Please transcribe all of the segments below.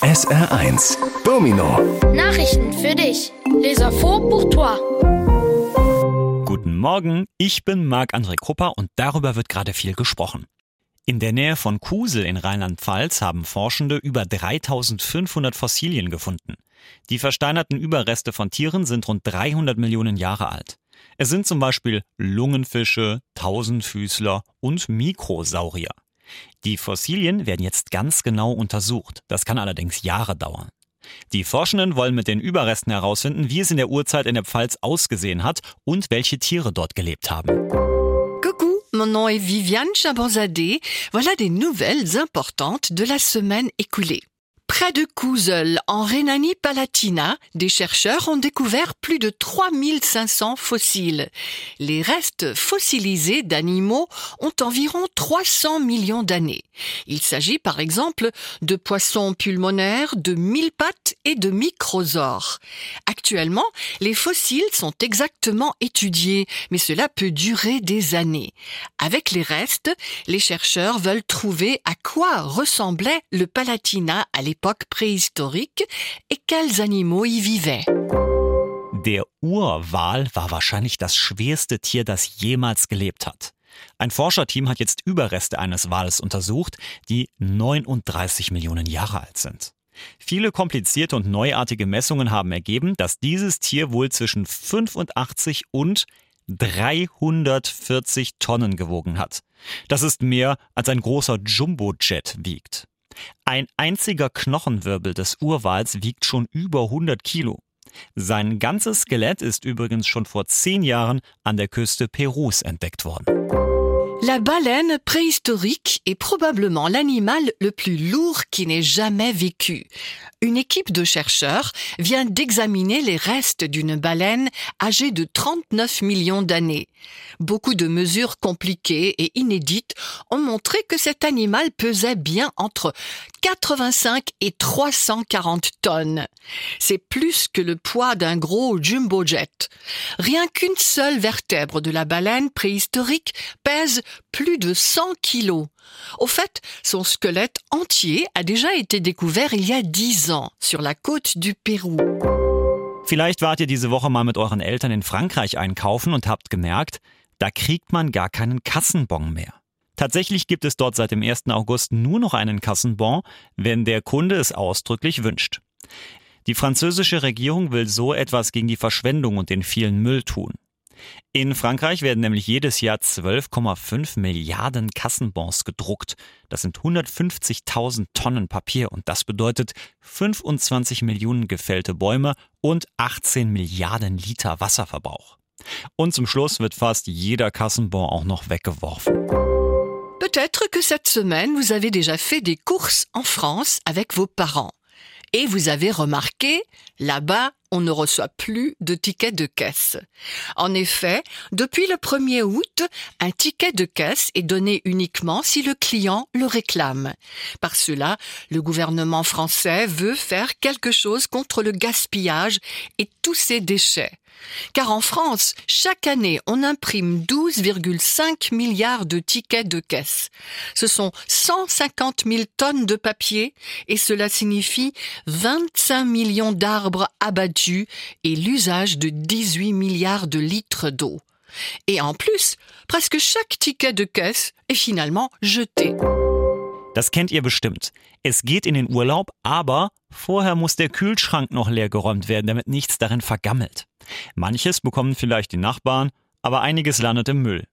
SR1 Domino Nachrichten für dich. Les infos pour toi. Guten Morgen, ich bin Marc-André Krupper und darüber wird gerade viel gesprochen. In der Nähe von Kusel in Rheinland-Pfalz haben Forschende über 3500 Fossilien gefunden. Die versteinerten Überreste von Tieren sind rund 300 Millionen Jahre alt. Es sind zum Beispiel Lungenfische, Tausendfüßler und Mikrosaurier. Die Fossilien werden jetzt ganz genau untersucht. Das kann allerdings Jahre dauern. Die Forschenden wollen mit den Überresten herausfinden, wie es in der Urzeit in der Pfalz ausgesehen hat und welche Tiere dort gelebt haben. Coucou, mon nom est Viviane Chabanzadeh. Voilà des nouvelles importantes de la semaine écoulée. Près de Kusel, en Rhénanie-Palatinat, des chercheurs ont découvert plus de 3500 fossiles. Les restes fossilisés d'animaux ont environ 300 millions d'années. Il s'agit par exemple de poissons pulmonaires, de mille pattes et de microsaures. Actuellement, les fossiles sont exactement étudiés, mais cela peut durer des années. Avec les restes, les chercheurs veulent trouver à quoi ressemblait le Palatinat à l'époque préhistorique et quels animaux y vivaient. Der Urwal war wahrscheinlich das schwerste Tier, das jemals gelebt hat. Ein Forscherteam hat jetzt Überreste eines Wales untersucht, die 39 Millionen Jahre alt sind. Viele komplizierte und neuartige Messungen haben ergeben, dass dieses Tier wohl zwischen 85 und 340 Tonnen gewogen hat. Das ist mehr als ein großer Jumbojet wiegt. Ein einziger Knochenwirbel des Urwals wiegt schon über 100 Kilo. Sein ganzes Skelett ist übrigens schon vor zehn Jahren an der Küste Perus entdeckt worden. La baleine préhistorique est probablement l'animal le plus lourd qui n'ait jamais vécu. Une équipe de chercheurs vient d'examiner les restes d'une baleine âgée de 39 millions d'années. Beaucoup de mesures compliquées et inédites ont montré que cet animal pesait bien entre 85 et 340 tonnes. C'est plus que le poids d'un gros jumbo jet. Rien qu'une seule vertèbre de la baleine préhistorique pèse plus de 100 kilos. Au fait, son squelette entier a déjà été découvert il y a 10 ans sur la côte du Pérou. Vielleicht wart ihr diese Woche mal mit euren Eltern in Frankreich einkaufen und habt gemerkt, da kriegt man gar keinen Kassenbon mehr. Tatsächlich gibt es dort seit dem 1. August nur noch einen Kassenbon, wenn der Kunde es ausdrücklich wünscht. Die französische Regierung will so etwas gegen die Verschwendung und den vielen Müll tun. In Frankreich werden nämlich jedes Jahr 12,5 Milliarden Kassenbons gedruckt. Das sind 150.000 Tonnen Papier und das bedeutet 25 Millionen gefällte Bäume und 18 Milliarden Liter Wasserverbrauch. Und zum Schluss wird fast jeder Kassenbon auch noch weggeworfen. Peut-être que cette semaine, vous avez déjà fait des courses en France avec vos parents. Et vous avez remarqué, là-bas, on ne reçoit plus de tickets de caisse. En effet, depuis le 1er août, un ticket de caisse est donné uniquement si le client le réclame. Par cela, le gouvernement français veut faire quelque chose contre le gaspillage et tous ces déchets. Car en France, chaque année, on imprime 12,5 milliards de tickets de caisse. Ce sont 150 000 tonnes de papier et cela signifie 25 millions d'arbres abattus et l'usage de 18 milliards de litres d'eau. Et en plus, presque chaque ticket de caisse est finalement jeté. Das kennt ihr bestimmt. Es geht in den Urlaub, aber vorher muss der Kühlschrank noch leer geräumt werden, damit nichts darin vergammelt. Manches bekommen vielleicht die Nachbarn, aber einiges landet im Müll.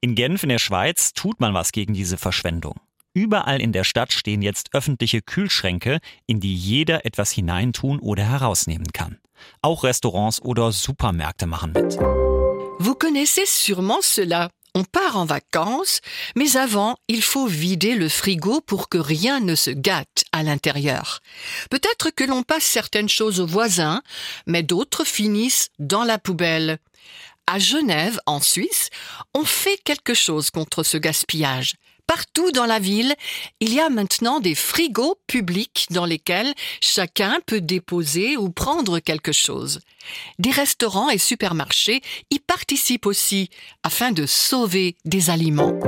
In Genf in der Schweiz tut man was gegen diese Verschwendung. Überall in der Stadt stehen jetzt öffentliche Kühlschränke, in die jeder etwas hineintun oder herausnehmen kann. Auch Restaurants oder Supermärkte machen mit. Vous connaissez sûrement cela. On part en vacances, mais avant, il faut vider le frigo pour que rien ne se gâte à l'intérieur. Peut-être que l'on passe certaines choses aux voisins, mais d'autres finissent dans la poubelle. À Genève, en Suisse, on fait quelque chose contre ce gaspillage. Partout dans la ville, il y a maintenant des frigos publics dans lesquels chacun peut déposer ou prendre quelque chose. Des restaurants et supermarchés y participent aussi afin de sauver des aliments.